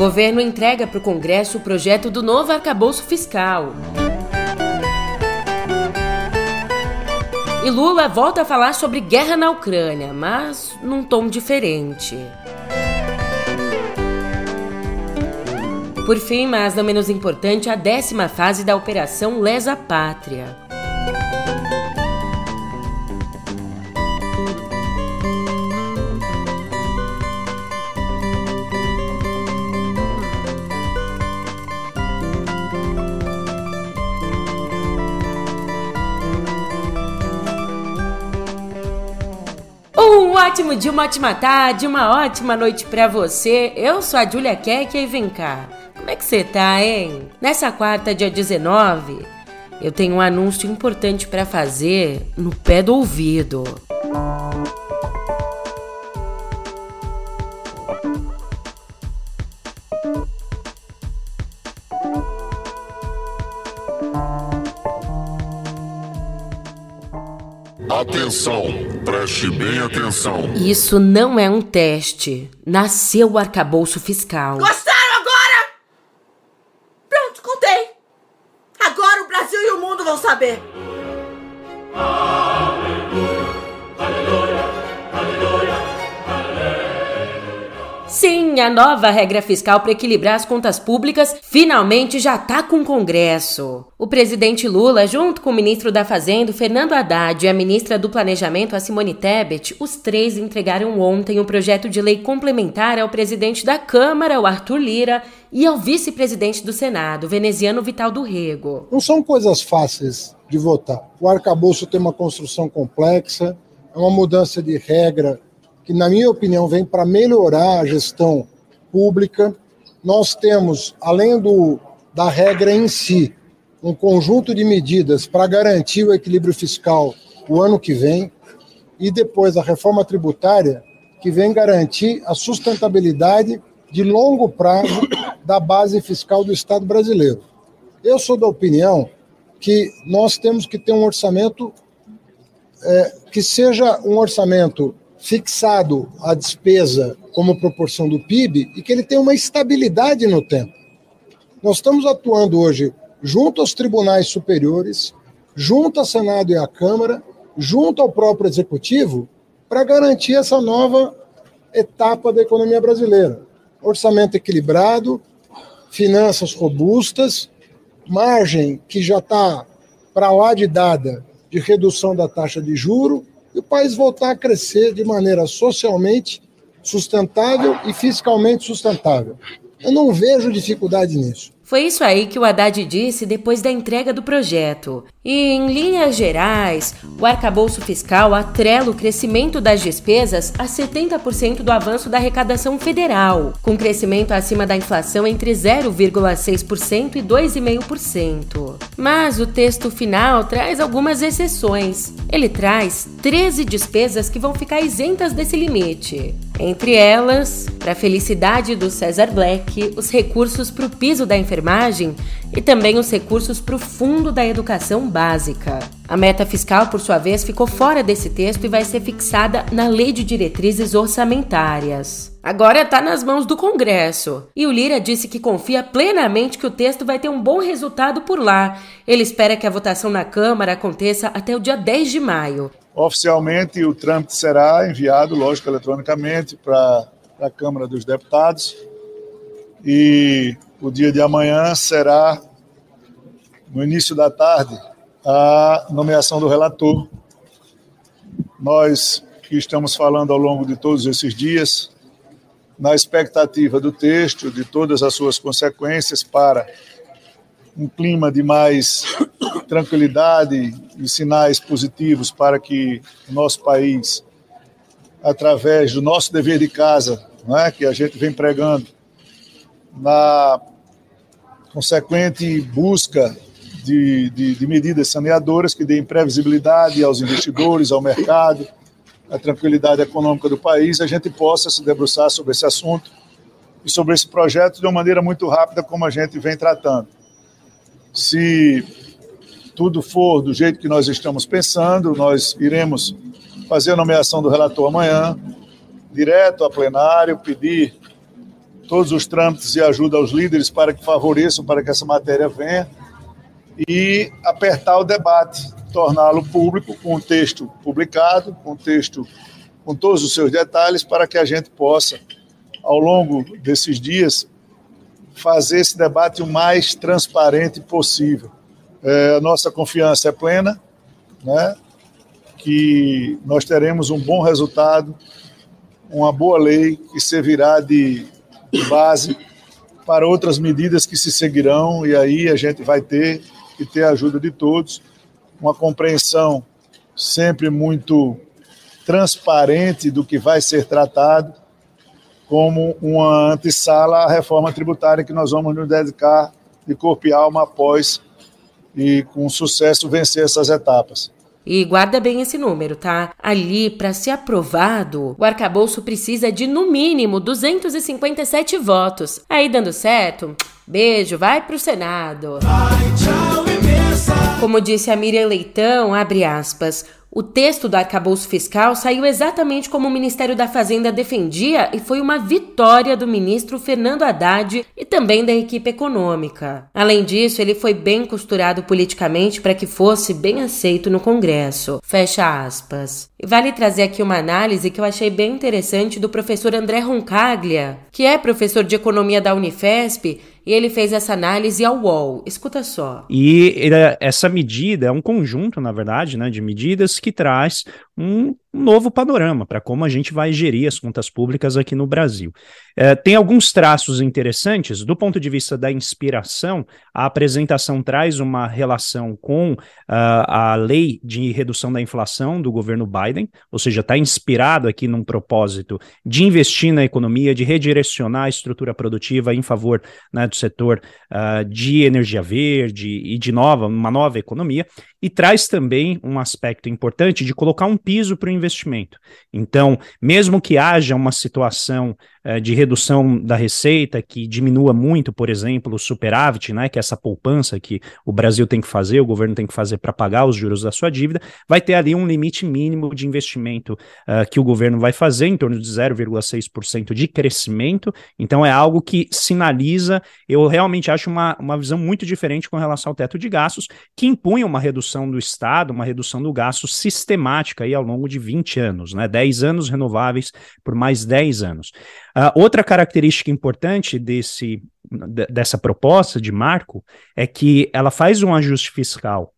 Governo entrega para o Congresso o projeto do novo arcabouço fiscal. E Lula volta a falar sobre guerra na Ucrânia, mas num tom diferente. Por fim, mas não menos importante, a décima fase da Operação Lesa Pátria. Ótimo dia, uma ótima tarde, uma ótima noite para você. Eu sou a Julia Keck e vem cá. Como é que você tá, hein? Nessa quarta, dia 19, eu tenho um anúncio importante para fazer no pé do ouvido. Atenção, preste bem atenção. Isso não é um teste. Nasceu o arcabouço fiscal. Gostaram a nova regra fiscal para equilibrar as contas públicas finalmente já está com o Congresso. O presidente Lula, junto com o ministro da Fazenda, Fernando Haddad, e a ministra do Planejamento, a Simone Tebet, os três entregaram ontem um projeto de lei complementar ao presidente da Câmara, o Arthur Lira, e ao vice-presidente do Senado, veneziano Vital do Rego. Não são coisas fáceis de votar. O arcabouço tem uma construção complexa, é uma mudança de regra que, na minha opinião, vem para melhorar a gestão pública. Nós temos, além do, da regra em si, um conjunto de medidas para garantir o equilíbrio fiscal o ano que vem, e depois a reforma tributária, que vem garantir a sustentabilidade de longo prazo da base fiscal do Estado brasileiro. Eu sou da opinião que nós temos que ter um orçamento é, que seja um orçamento fixado a despesa como proporção do PIB e que ele tenha uma estabilidade no tempo. Nós estamos atuando hoje junto aos tribunais superiores, junto ao Senado e à Câmara, junto ao próprio Executivo, para garantir essa nova etapa da economia brasileira. Orçamento equilibrado, finanças robustas, margem que já está para lá de dada de redução da taxa de juro e o país voltar a crescer de maneira socialmente sustentável e fiscalmente sustentável. Eu não vejo dificuldade nisso. Foi isso aí que o Haddad disse depois da entrega do projeto. E, em linhas gerais, o arcabouço fiscal atrela o crescimento das despesas a 70% do avanço da arrecadação federal, com crescimento acima da inflação entre 0,6% e 2,5%. Mas o texto final traz algumas exceções. Ele traz 13 despesas que vão ficar isentas desse limite. Entre elas, para a felicidade do César Black, os recursos para o piso da enfermagem e também os recursos para o Fundo da Educação Básica. A meta fiscal, por sua vez, ficou fora desse texto e vai ser fixada na Lei de Diretrizes Orçamentárias. Agora está nas mãos do Congresso. E o Lira disse que confia plenamente que o texto vai ter um bom resultado por lá. Ele espera que a votação na Câmara aconteça até o dia 10 de maio. Oficialmente, o trâmite será enviado, lógico, eletronicamente para a Câmara dos Deputados. E o dia de amanhã será, no início da tarde, a nomeação do relator. Nós que estamos falando ao longo de todos esses dias, na expectativa do texto, de todas as suas consequências para um clima de mais tranquilidade e sinais positivos para que o nosso país, através do nosso dever de casa, é, que a gente vem pregando, na consequente busca de, de, de, medidas saneadoras que deem previsibilidade aos investidores, ao mercado, à tranquilidade econômica do país, a gente possa se debruçar sobre esse assunto e sobre esse projeto de uma maneira muito rápida, como a gente vem tratando. Se tudo for do jeito que nós estamos pensando, nós iremos fazer a nomeação do relator amanhã, direto a plenário, pedir todos os trâmites e ajuda aos líderes para que favoreçam, para que essa matéria venha, e apertar o debate, torná-lo público, com o texto publicado, com o texto com todos os seus detalhes, para que a gente possa, ao longo desses dias, fazer esse debate o mais transparente possível. É, a nossa confiança é plena, né, que nós teremos um bom resultado, uma boa lei que servirá de base para outras medidas que se seguirão, e aí a gente vai ter que ter a ajuda de todos, uma compreensão sempre muito transparente do que vai ser tratado, como uma antessala à reforma tributária que nós vamos nos dedicar de corpo e alma após e com sucesso vencer essas etapas. E guarda bem esse número, tá? Ali, para ser aprovado, o arcabouço precisa de no mínimo 257 votos. Aí dando certo, beijo, vai pro Senado. Vai, tchau, Como disse a Miriam Leitão, abre aspas. O texto do arcabouço fiscal saiu exatamente como o Ministério da Fazenda defendia e foi uma vitória do ministro Fernando Haddad e também da equipe econômica. Além disso, ele foi bem costurado politicamente para que fosse bem aceito no Congresso. Fecha aspas. E vale trazer aqui uma análise que eu achei bem interessante do professor André Roncaglia, que é professor de economia da Unifesp e ele fez essa análise ao UOL. Escuta só. E essa medida é um conjunto, na verdade, né, de medidas que traz um novo panorama para como a gente vai gerir as contas públicas aqui no Brasil. É, tem alguns traços interessantes. Do ponto de vista da inspiração, a apresentação traz uma relação com uh, a lei de redução da inflação do governo Biden, ou seja, está inspirado aqui num propósito de investir na economia, de redirecionar a estrutura produtiva em favor né, do setor uh, de energia verde e de nova, uma nova economia, e traz também um aspecto importante de colocar um piso para o investimento. Então, mesmo que haja uma situação eh, de redução da receita que diminua muito, por exemplo, o superávit, né, que é essa poupança que o Brasil tem que fazer, o governo tem que fazer para pagar os juros da sua dívida, vai ter ali um limite mínimo de investimento uh, que o governo vai fazer, em torno de 0,6% de crescimento. Então, é algo que sinaliza, eu realmente acho uma, uma visão muito diferente com relação ao teto de gastos, que impunha uma redução do Estado, uma redução do gasto sistemática aí ao longo de 20 anos, né, 10 anos renováveis por mais 10 anos. Uh, outra característica importante desse, dessa proposta de marco é que ela faz um ajuste fiscal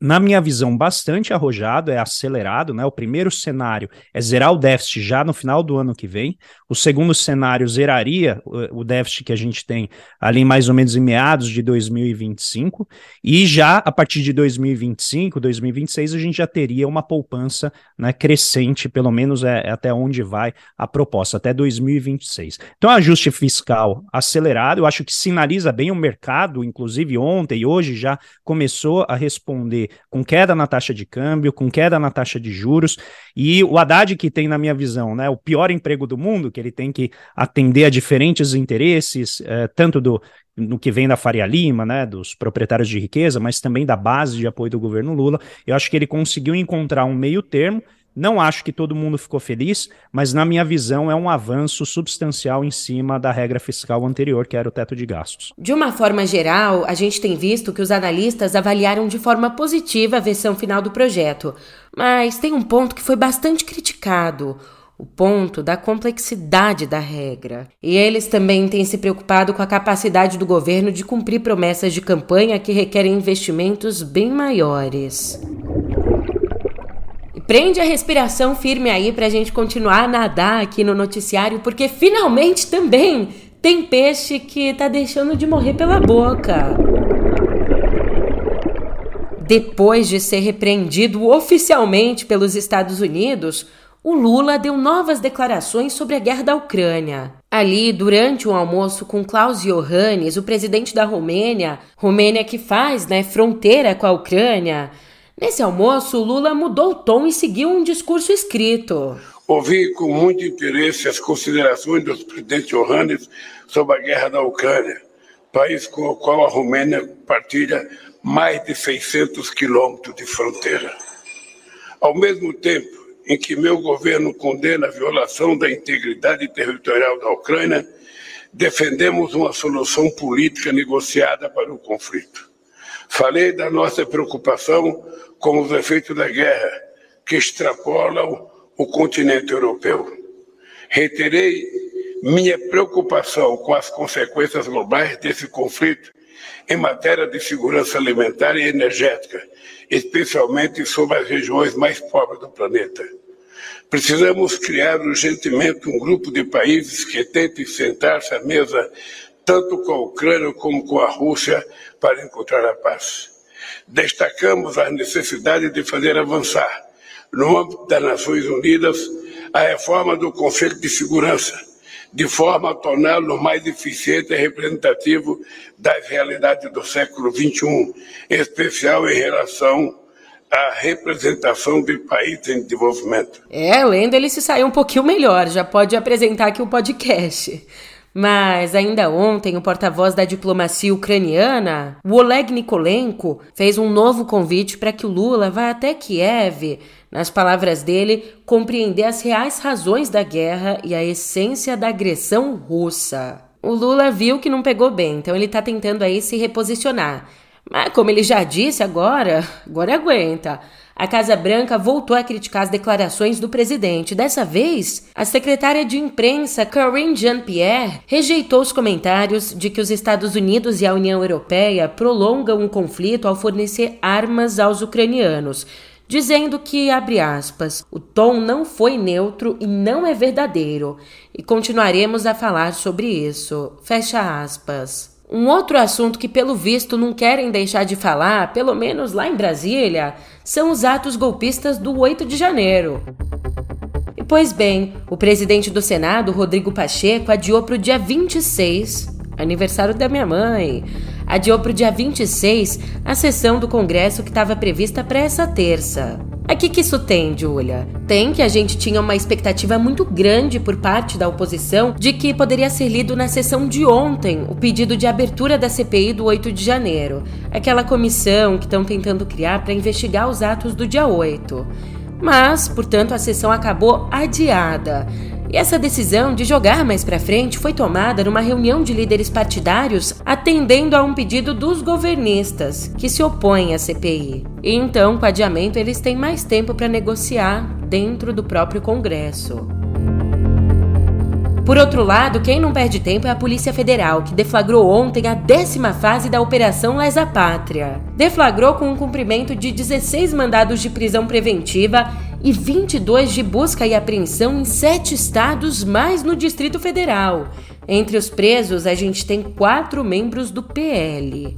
na minha visão, bastante arrojado, é acelerado, né? O primeiro cenário é zerar o déficit já no final do ano que vem. O segundo cenário zeraria o, déficit que a gente tem ali mais ou menos em meados de 2025. E já a partir de 2025, 2026, a gente já teria uma poupança né, crescente, pelo menos é, é até onde vai a proposta, até 2026. Então, ajuste fiscal acelerado, eu acho que sinaliza bem o mercado, inclusive ontem e hoje já começou a responder com queda na taxa de câmbio, com queda na taxa de juros, e o Haddad que tem, na minha visão, né, o pior emprego do mundo, que ele tem que atender a diferentes interesses, eh, tanto do no que vem da Faria Lima, né, dos proprietários de riqueza, mas também da base de apoio do governo Lula. Eu acho que ele conseguiu encontrar um meio termo não acho que todo mundo ficou feliz, mas na minha visão é um avanço substancial em cima da regra fiscal anterior, que era o teto de gastos. De uma forma geral, a gente tem visto que os analistas avaliaram de forma positiva a versão final do projeto, mas tem um ponto que foi bastante criticado o ponto da complexidade da regra. E eles também têm se preocupado com a capacidade do governo de cumprir promessas de campanha que requerem investimentos bem maiores. Prende a respiração firme aí pra gente continuar a nadar aqui no noticiário, porque finalmente também tem peixe que tá deixando de morrer pela boca. Depois de ser repreendido oficialmente pelos Estados Unidos, o Lula deu novas declarações sobre a guerra da Ucrânia. Ali, durante um almoço com Klaus Iohannis, o presidente da Romênia, Romênia que faz né, fronteira com a Ucrânia, Nesse almoço, Lula mudou o tom e seguiu um discurso escrito. Ouvi com muito interesse as considerações do presidente Johannes sobre a guerra da Ucrânia, país com o qual a Romênia partilha mais de 600 quilômetros de fronteira. Ao mesmo tempo em que meu governo condena a violação da integridade territorial da Ucrânia, defendemos uma solução política negociada para o conflito. Falei da nossa preocupação com os efeitos da guerra, que extrapolam o continente europeu. Reiterei minha preocupação com as consequências globais desse conflito em matéria de segurança alimentar e energética, especialmente sobre as regiões mais pobres do planeta. Precisamos criar urgentemente um grupo de países que tentem sentar-se à mesa tanto com a Ucrânia como com a Rússia para encontrar a paz. Destacamos a necessidade de fazer avançar, no âmbito das Nações Unidas, a reforma do Conselho de Segurança, de forma a torná-lo mais eficiente e representativo das realidades do século XXI, em especial em relação à representação de países em desenvolvimento. É, lendo ele se saiu um pouquinho melhor, já pode apresentar aqui o podcast. Mas ainda ontem, o porta-voz da diplomacia ucraniana, o Oleg Nikolenko, fez um novo convite para que o Lula vá até Kiev nas palavras dele, compreender as reais razões da guerra e a essência da agressão russa. O Lula viu que não pegou bem, então ele está tentando aí se reposicionar. Mas como ele já disse agora, agora aguenta. A Casa Branca voltou a criticar as declarações do presidente. Dessa vez, a secretária de imprensa Karine Jean-Pierre rejeitou os comentários de que os Estados Unidos e a União Europeia prolongam o conflito ao fornecer armas aos ucranianos dizendo que, abre aspas, o tom não foi neutro e não é verdadeiro, e continuaremos a falar sobre isso, fecha aspas. Um outro assunto que, pelo visto, não querem deixar de falar, pelo menos lá em Brasília, são os atos golpistas do 8 de janeiro. E, pois bem, o presidente do Senado, Rodrigo Pacheco, adiou para o dia 26, aniversário da minha mãe, adiou para o dia 26 a sessão do Congresso que estava prevista para essa terça. Aqui que isso tem, Julia? Tem que a gente tinha uma expectativa muito grande por parte da oposição de que poderia ser lido na sessão de ontem o pedido de abertura da CPI do 8 de janeiro, aquela comissão que estão tentando criar para investigar os atos do dia 8. Mas, portanto, a sessão acabou adiada. E essa decisão de jogar mais para frente foi tomada numa reunião de líderes partidários atendendo a um pedido dos governistas, que se opõem à CPI. E então, com o adiamento, eles têm mais tempo para negociar dentro do próprio Congresso. Por outro lado, quem não perde tempo é a Polícia Federal, que deflagrou ontem a décima fase da Operação Lesa Pátria. Deflagrou com o um cumprimento de 16 mandados de prisão preventiva e 22 de busca e apreensão em sete estados, mais no Distrito Federal. Entre os presos, a gente tem quatro membros do PL.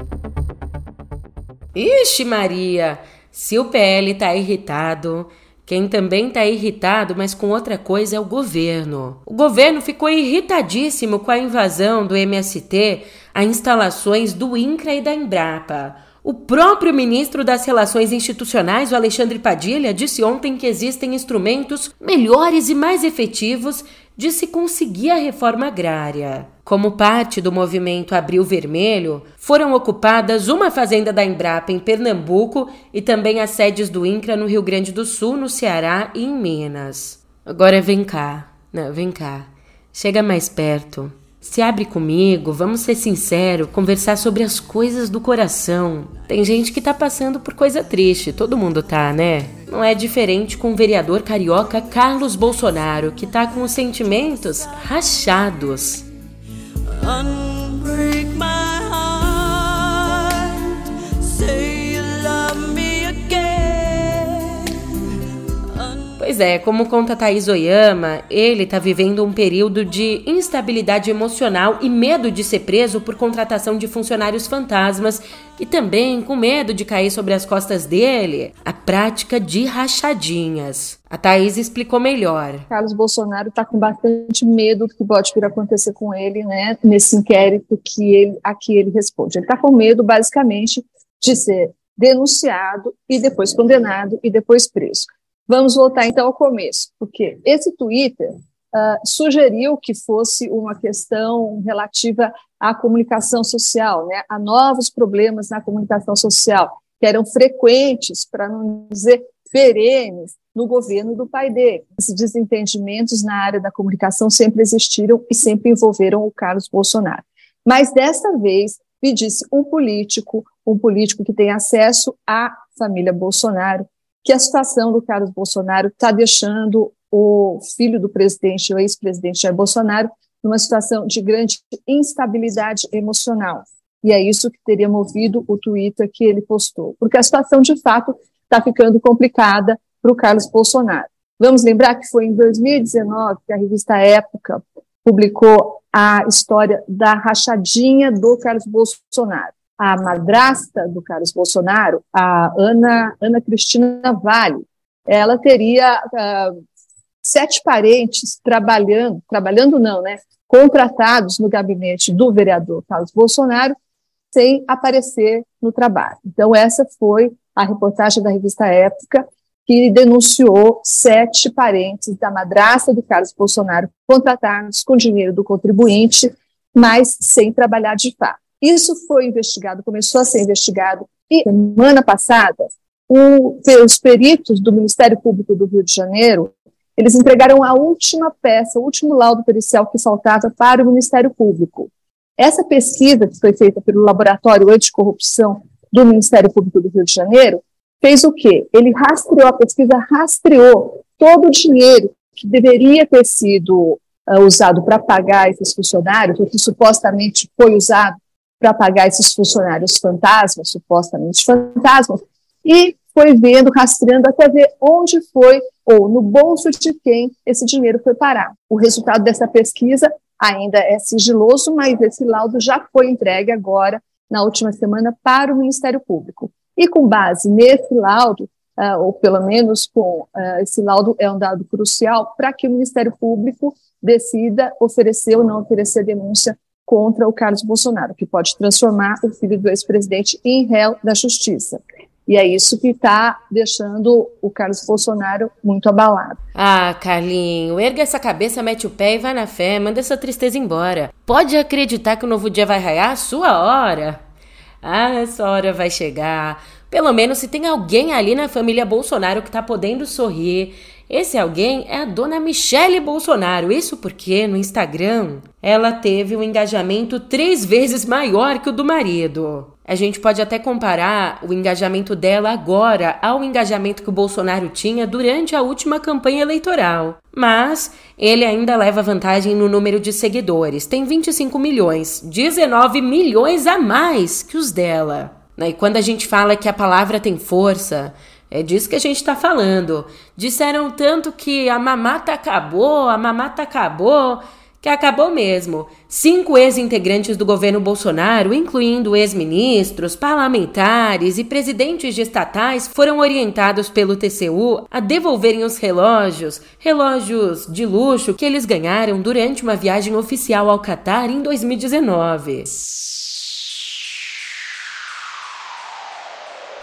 Ixi, Maria! Se o PL tá irritado, quem também está irritado, mas com outra coisa, é o governo. O governo ficou irritadíssimo com a invasão do MST a instalações do INCRA e da Embrapa. O próprio ministro das Relações Institucionais, o Alexandre Padilha, disse ontem que existem instrumentos melhores e mais efetivos de se conseguir a reforma agrária. Como parte do movimento Abril Vermelho, foram ocupadas uma fazenda da Embrapa em Pernambuco e também as sedes do INCRA no Rio Grande do Sul, no Ceará e em Minas. Agora vem cá, não, vem cá, chega mais perto. Se abre comigo, vamos ser sinceros, conversar sobre as coisas do coração. Tem gente que tá passando por coisa triste, todo mundo tá, né? Não é diferente com o vereador carioca Carlos Bolsonaro, que tá com os sentimentos rachados. Pois é, como conta Thaís Oyama, ele está vivendo um período de instabilidade emocional e medo de ser preso por contratação de funcionários fantasmas e também com medo de cair sobre as costas dele a prática de rachadinhas. A Thaís explicou melhor. Carlos Bolsonaro está com bastante medo do que pode vir a acontecer com ele, né, nesse inquérito que ele, a que ele responde. Ele está com medo, basicamente, de ser denunciado e depois condenado e depois preso. Vamos voltar então ao começo, porque esse Twitter uh, sugeriu que fosse uma questão relativa à comunicação social, né, a novos problemas na comunicação social, que eram frequentes, para não dizer perenes no governo do pai dele. Esses desentendimentos na área da comunicação sempre existiram e sempre envolveram o Carlos Bolsonaro. Mas desta vez, me disse um político, um político que tem acesso à família Bolsonaro, que a situação do Carlos Bolsonaro está deixando o filho do presidente, o ex-presidente Jair Bolsonaro, numa situação de grande instabilidade emocional. E é isso que teria movido o Twitter que ele postou, porque a situação de fato está ficando complicada para o Carlos Bolsonaro. Vamos lembrar que foi em 2019 que a revista Época publicou a história da rachadinha do Carlos Bolsonaro. A madrasta do Carlos Bolsonaro, a Ana, Ana Cristina Vale, ela teria uh, sete parentes trabalhando, trabalhando não, né, contratados no gabinete do vereador Carlos Bolsonaro, sem aparecer no trabalho. Então, essa foi a reportagem da revista Época, que denunciou sete parentes da madrasta do Carlos Bolsonaro contratados com dinheiro do contribuinte, mas sem trabalhar de fato. Isso foi investigado, começou a ser investigado, e semana passada, o, os peritos do Ministério Público do Rio de Janeiro, eles entregaram a última peça, o último laudo pericial que faltava para o Ministério Público. Essa pesquisa que foi feita pelo Laboratório Anticorrupção do Ministério Público do Rio de Janeiro fez o quê? Ele rastreou, a pesquisa rastreou todo o dinheiro que deveria ter sido uh, usado para pagar esses funcionários, ou que supostamente foi usado para pagar esses funcionários fantasmas, supostamente fantasmas, e foi vendo, rastreando até ver onde foi, ou no bolso de quem esse dinheiro foi parar. O resultado dessa pesquisa ainda é sigiloso, mas esse laudo já foi entregue agora, na última semana, para o Ministério Público. E com base nesse laudo, uh, ou pelo menos com uh, esse laudo é um dado crucial para que o Ministério Público decida oferecer ou não oferecer denúncia contra o Carlos Bolsonaro, que pode transformar o filho do ex-presidente em réu da justiça. E é isso que está deixando o Carlos Bolsonaro muito abalado. Ah, Carlinho, erga essa cabeça, mete o pé e vai na fé, manda essa tristeza embora. Pode acreditar que o novo dia vai raiar sua hora. Ah, essa hora vai chegar. Pelo menos se tem alguém ali na família Bolsonaro que tá podendo sorrir. Esse alguém é a dona Michele Bolsonaro. Isso porque no Instagram ela teve um engajamento três vezes maior que o do marido. A gente pode até comparar o engajamento dela agora ao engajamento que o Bolsonaro tinha durante a última campanha eleitoral. Mas ele ainda leva vantagem no número de seguidores. Tem 25 milhões, 19 milhões a mais que os dela. E quando a gente fala que a palavra tem força, é disso que a gente está falando. Disseram tanto que a mamata acabou, a mamata acabou que acabou mesmo. Cinco ex-integrantes do governo Bolsonaro, incluindo ex-ministros, parlamentares e presidentes de estatais, foram orientados pelo TCU a devolverem os relógios, relógios de luxo que eles ganharam durante uma viagem oficial ao Catar em 2019.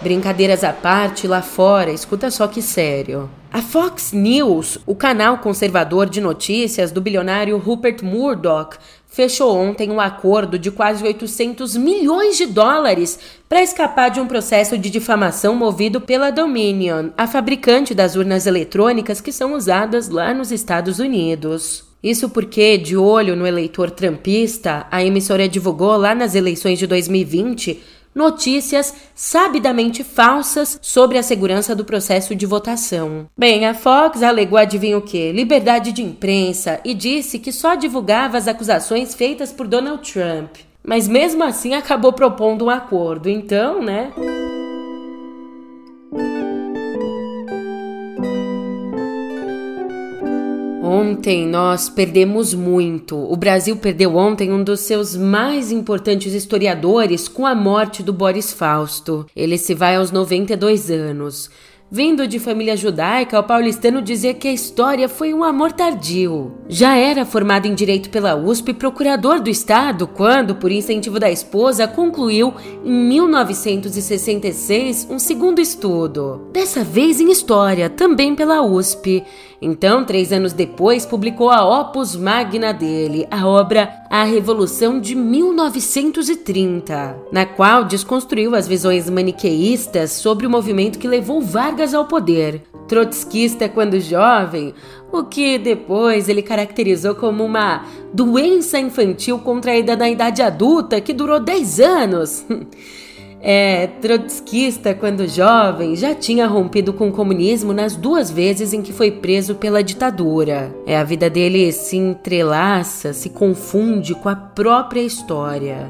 Brincadeiras à parte, lá fora, escuta só que sério. A Fox News, o canal conservador de notícias do bilionário Rupert Murdoch, fechou ontem um acordo de quase 800 milhões de dólares para escapar de um processo de difamação movido pela Dominion, a fabricante das urnas eletrônicas que são usadas lá nos Estados Unidos. Isso porque, de olho no eleitor trumpista, a emissora divulgou lá nas eleições de 2020 notícias sabidamente falsas sobre a segurança do processo de votação. Bem, a Fox alegou adivinha o quê? Liberdade de imprensa e disse que só divulgava as acusações feitas por Donald Trump. Mas mesmo assim acabou propondo um acordo. Então, né? Ontem nós perdemos muito. O Brasil perdeu ontem um dos seus mais importantes historiadores com a morte do Boris Fausto. Ele se vai aos 92 anos. Vindo de família judaica, o paulistano dizia que a história foi um amor tardio. Já era formado em direito pela USP e procurador do Estado quando, por incentivo da esposa, concluiu em 1966 um segundo estudo. Dessa vez em história, também pela USP. Então, três anos depois, publicou a opus magna dele, a obra A Revolução de 1930, na qual desconstruiu as visões maniqueístas sobre o movimento que levou Vargas ao poder. Trotskista quando jovem, o que depois ele caracterizou como uma doença infantil contraída na idade adulta que durou 10 anos. É, trotskista quando jovem, já tinha rompido com o comunismo nas duas vezes em que foi preso pela ditadura. É, a vida dele se entrelaça, se confunde com a própria história.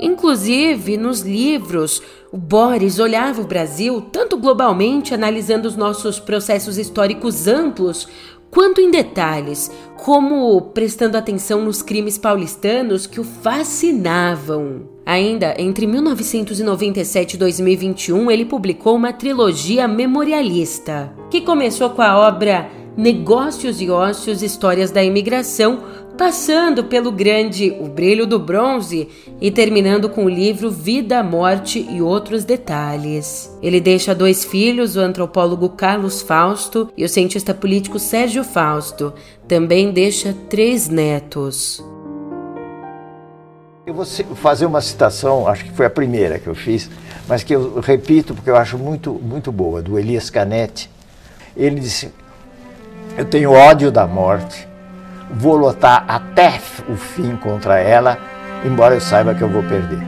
Inclusive, nos livros, o Boris olhava o Brasil tanto globalmente, analisando os nossos processos históricos amplos, quanto em detalhes, como prestando atenção nos crimes paulistanos que o fascinavam. Ainda entre 1997 e 2021, ele publicou uma trilogia memorialista, que começou com a obra Negócios e Ócios Histórias da Imigração, passando pelo grande O Brilho do Bronze e terminando com o livro Vida, Morte e Outros Detalhes. Ele deixa dois filhos, o antropólogo Carlos Fausto e o cientista político Sérgio Fausto. Também deixa três netos. Eu vou fazer uma citação, acho que foi a primeira que eu fiz, mas que eu repito porque eu acho muito, muito boa, do Elias Canetti. Ele disse: Eu tenho ódio da morte, vou lutar até o fim contra ela, embora eu saiba que eu vou perder.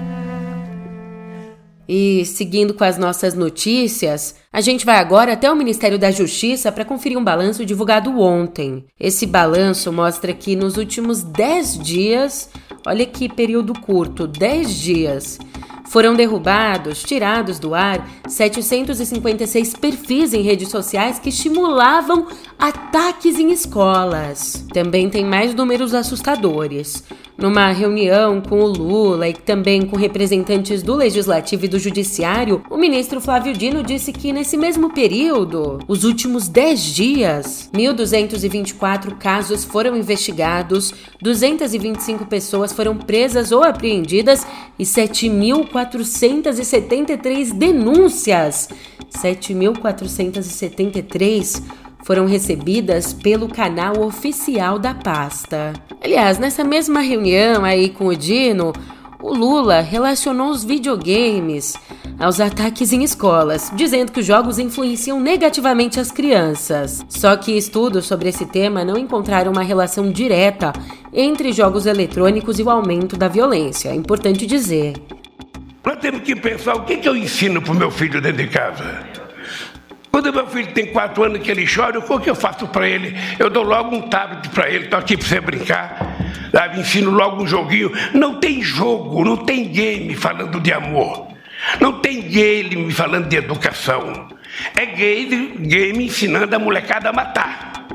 E seguindo com as nossas notícias, a gente vai agora até o Ministério da Justiça para conferir um balanço divulgado ontem. Esse balanço mostra que nos últimos 10 dias, olha que período curto 10 dias foram derrubados, tirados do ar, 756 perfis em redes sociais que estimulavam ataques em escolas. Também tem mais números assustadores. Numa reunião com o Lula e também com representantes do Legislativo e do Judiciário, o ministro Flávio Dino disse que nesse mesmo período, os últimos 10 dias, 1.224 casos foram investigados, 225 pessoas foram presas ou apreendidas e 7.473 denúncias. 7.473 foram recebidas pelo canal oficial da pasta. Aliás, nessa mesma reunião aí com o Dino, o Lula relacionou os videogames aos ataques em escolas, dizendo que os jogos influenciam negativamente as crianças. Só que estudos sobre esse tema não encontraram uma relação direta entre jogos eletrônicos e o aumento da violência, é importante dizer. Nós temos que pensar o que, que eu ensino para o meu filho dentro de casa. Quando meu filho tem quatro anos que ele chora, o que eu faço para ele? Eu dou logo um tablet para ele, estou aqui para você brincar. Sabe? Ensino logo um joguinho. Não tem jogo, não tem game falando de amor. Não tem game falando de educação. É game, game ensinando a molecada a matar.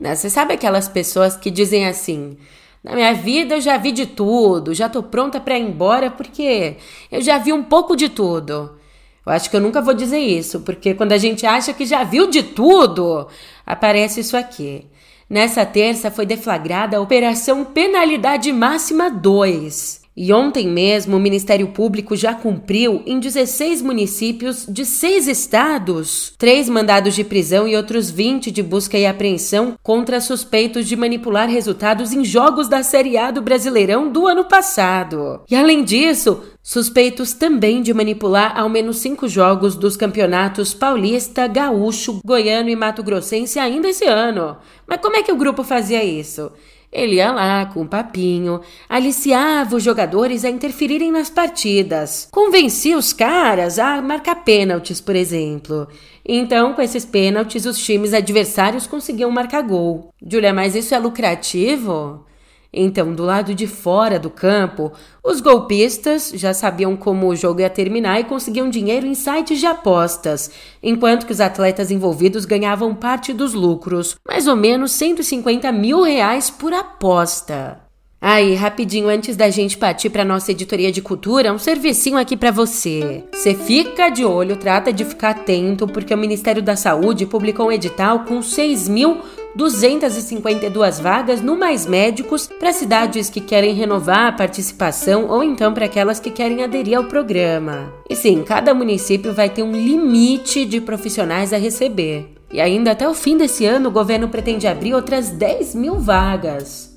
Né, você sabe aquelas pessoas que dizem assim: na minha vida eu já vi de tudo, já tô pronta para ir embora porque eu já vi um pouco de tudo. Eu acho que eu nunca vou dizer isso, porque quando a gente acha que já viu de tudo, aparece isso aqui. Nessa terça foi deflagrada a Operação Penalidade Máxima 2. E ontem mesmo o Ministério Público já cumpriu em 16 municípios de seis estados três mandados de prisão e outros 20 de busca e apreensão contra suspeitos de manipular resultados em jogos da Série A do Brasileirão do ano passado. E além disso, suspeitos também de manipular ao menos cinco jogos dos campeonatos paulista, gaúcho, goiano e mato-grossense ainda esse ano. Mas como é que o grupo fazia isso? Ele ia lá com um papinho, aliciava os jogadores a interferirem nas partidas, convencia os caras a marcar pênaltis, por exemplo. Então, com esses pênaltis, os times adversários conseguiam marcar gol. Julia, mas isso é lucrativo? Então, do lado de fora do campo, os golpistas já sabiam como o jogo ia terminar e conseguiam dinheiro em sites de apostas, enquanto que os atletas envolvidos ganhavam parte dos lucros, mais ou menos 150 mil reais por aposta. Aí, rapidinho, antes da gente partir para nossa editoria de cultura, um servicinho aqui para você. Você fica de olho, trata de ficar atento, porque o Ministério da Saúde publicou um edital com 6.252 vagas no Mais Médicos para cidades que querem renovar a participação ou então para aquelas que querem aderir ao programa. E sim, cada município vai ter um limite de profissionais a receber. E ainda até o fim desse ano, o governo pretende abrir outras 10 mil vagas.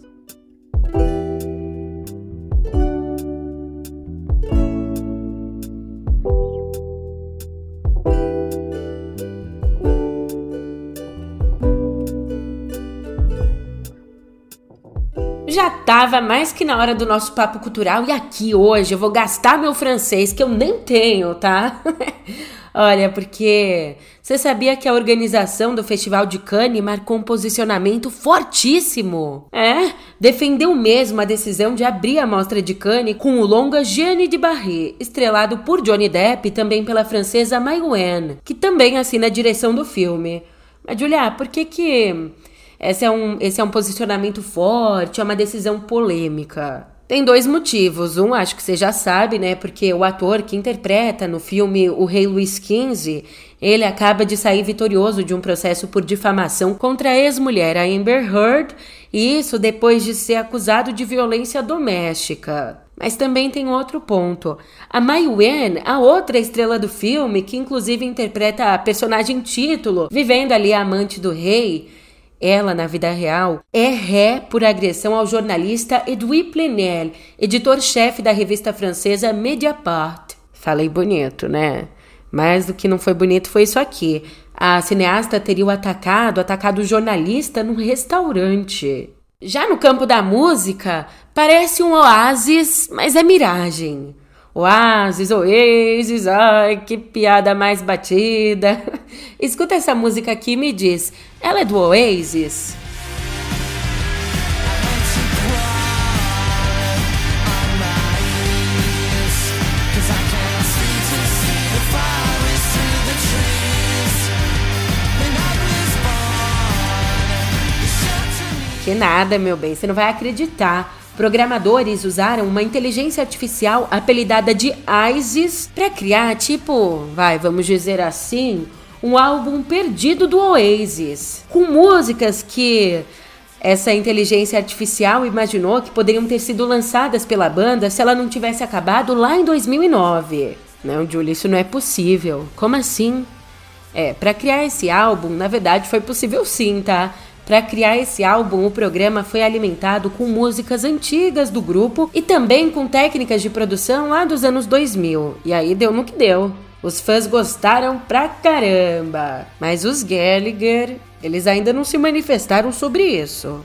Já tava mais que na hora do nosso papo cultural e aqui hoje eu vou gastar meu francês que eu nem tenho, tá? Olha, porque você sabia que a organização do Festival de Cannes marcou um posicionamento fortíssimo? É, defendeu mesmo a decisão de abrir a mostra de Cannes com o longa Jeanne de Barré, estrelado por Johnny Depp e também pela francesa Mai que também assina a direção do filme. Mas, Julia, por que que esse é um, esse é um posicionamento forte, é uma decisão polêmica? Tem dois motivos. Um, acho que você já sabe, né? Porque o ator que interpreta no filme O Rei Luís XV, ele acaba de sair vitorioso de um processo por difamação contra a ex-mulher, Amber Heard, e isso depois de ser acusado de violência doméstica. Mas também tem outro ponto. A Mai Wen, a outra estrela do filme, que inclusive interpreta a personagem título, vivendo ali a amante do rei, ela, na vida real, é ré por agressão ao jornalista Edouard Plenel, editor-chefe da revista francesa Mediapart. Falei bonito, né? Mais do que não foi bonito foi isso aqui. A cineasta teria o atacado, atacado o jornalista num restaurante. Já no campo da música, parece um oásis, mas é miragem. Oasis, Oasis, ai, que piada mais batida. Escuta essa música aqui e me diz, ela é do Oasis? Que nada, meu bem, você não vai acreditar. Programadores usaram uma inteligência artificial apelidada de ISIS para criar, tipo, vai, vamos dizer assim, um álbum perdido do Oasis, com músicas que essa inteligência artificial imaginou que poderiam ter sido lançadas pela banda se ela não tivesse acabado lá em 2009. Não, Julie, isso não é possível. Como assim? É, para criar esse álbum, na verdade foi possível sim, tá? Para criar esse álbum, o programa foi alimentado com músicas antigas do grupo e também com técnicas de produção lá dos anos 2000. E aí deu no que deu. Os fãs gostaram pra caramba, mas os Gallagher, eles ainda não se manifestaram sobre isso.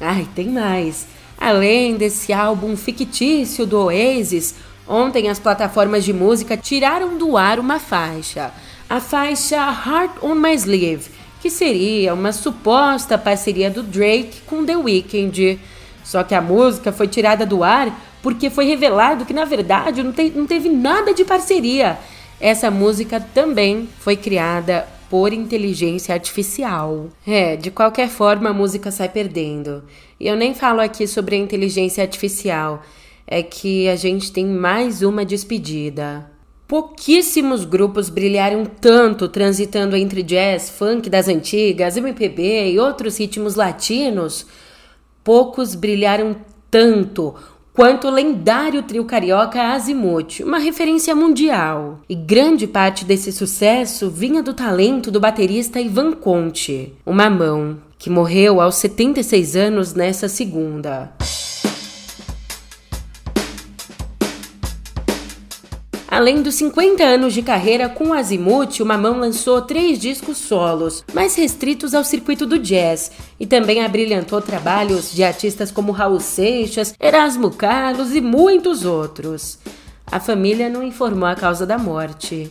Ai, tem mais. Além desse álbum fictício do Oasis, Ontem as plataformas de música tiraram do ar uma faixa, a faixa Heart on My Sleeve, que seria uma suposta parceria do Drake com The Weeknd. Só que a música foi tirada do ar porque foi revelado que na verdade não, te não teve nada de parceria. Essa música também foi criada por inteligência artificial. É, de qualquer forma a música sai perdendo. E eu nem falo aqui sobre a inteligência artificial é que a gente tem mais uma despedida. Pouquíssimos grupos brilharam tanto transitando entre jazz, funk das antigas, MPB e outros ritmos latinos. Poucos brilharam tanto quanto o lendário trio carioca Azimuth, uma referência mundial. E grande parte desse sucesso vinha do talento do baterista Ivan Conte, uma mão, que morreu aos 76 anos nessa segunda. Além dos 50 anos de carreira com Azimuth, o Mamão lançou três discos solos, mais restritos ao circuito do jazz, e também abrilhantou trabalhos de artistas como Raul Seixas, Erasmo Carlos e muitos outros. A família não informou a causa da morte.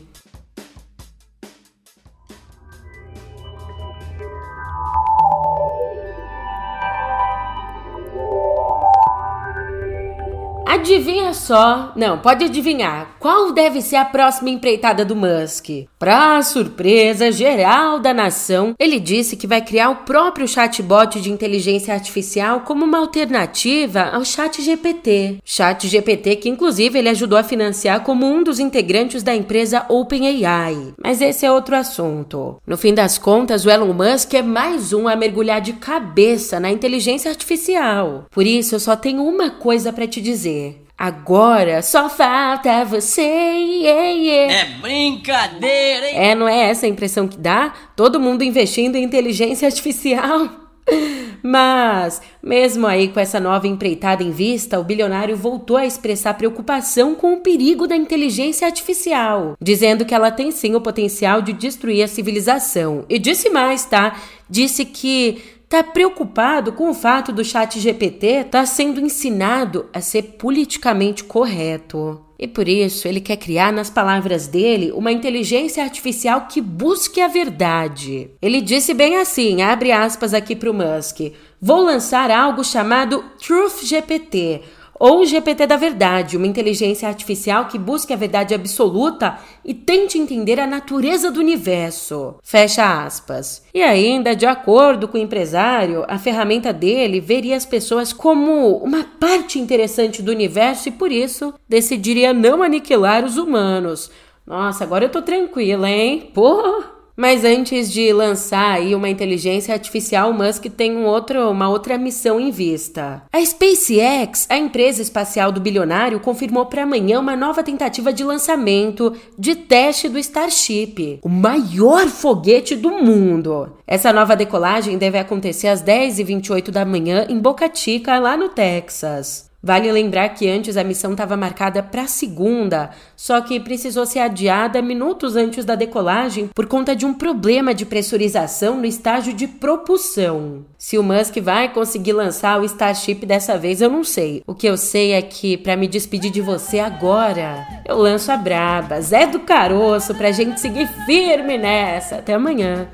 Adivinha só, não, pode adivinhar, qual deve ser a próxima empreitada do Musk? Para surpresa geral da nação, ele disse que vai criar o próprio chatbot de inteligência artificial como uma alternativa ao Chat GPT. Chat GPT que inclusive ele ajudou a financiar como um dos integrantes da empresa OpenAI. Mas esse é outro assunto. No fim das contas, o Elon Musk é mais um a mergulhar de cabeça na inteligência artificial. Por isso, eu só tenho uma coisa para te dizer. Agora só falta você. Yeah, yeah. É brincadeira, hein? É, não é essa a impressão que dá? Todo mundo investindo em inteligência artificial. Mas, mesmo aí com essa nova empreitada em vista, o bilionário voltou a expressar preocupação com o perigo da inteligência artificial, dizendo que ela tem sim o potencial de destruir a civilização. E disse mais, tá? Disse que tá preocupado com o fato do chat GPT estar tá sendo ensinado a ser politicamente correto. E por isso ele quer criar, nas palavras dele, uma inteligência artificial que busque a verdade. Ele disse bem assim, abre aspas aqui para o Musk: Vou lançar algo chamado Truth GPT, ou o GPT da verdade, uma inteligência artificial que busque a verdade absoluta e tente entender a natureza do universo. Fecha aspas. E ainda, de acordo com o empresário, a ferramenta dele veria as pessoas como uma parte interessante do universo e por isso decidiria não aniquilar os humanos. Nossa, agora eu tô tranquila, hein? Porra! Mas antes de lançar aí uma inteligência artificial, Musk tem um outro, uma outra missão em vista. A SpaceX, a empresa espacial do bilionário, confirmou para amanhã uma nova tentativa de lançamento de teste do Starship, o maior foguete do mundo. Essa nova decolagem deve acontecer às 10h28 da manhã em Boca Chica, lá no Texas. Vale lembrar que antes a missão estava marcada para segunda, só que precisou ser adiada minutos antes da decolagem por conta de um problema de pressurização no estágio de propulsão. Se o Musk vai conseguir lançar o Starship dessa vez, eu não sei. O que eu sei é que para me despedir de você agora, eu lanço a braba, Zé do Caroço, pra gente seguir firme nessa. Até amanhã.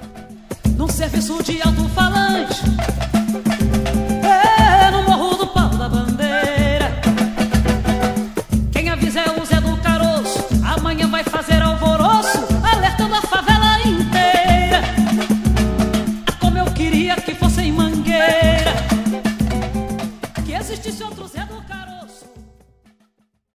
No serviço de alto-falante outros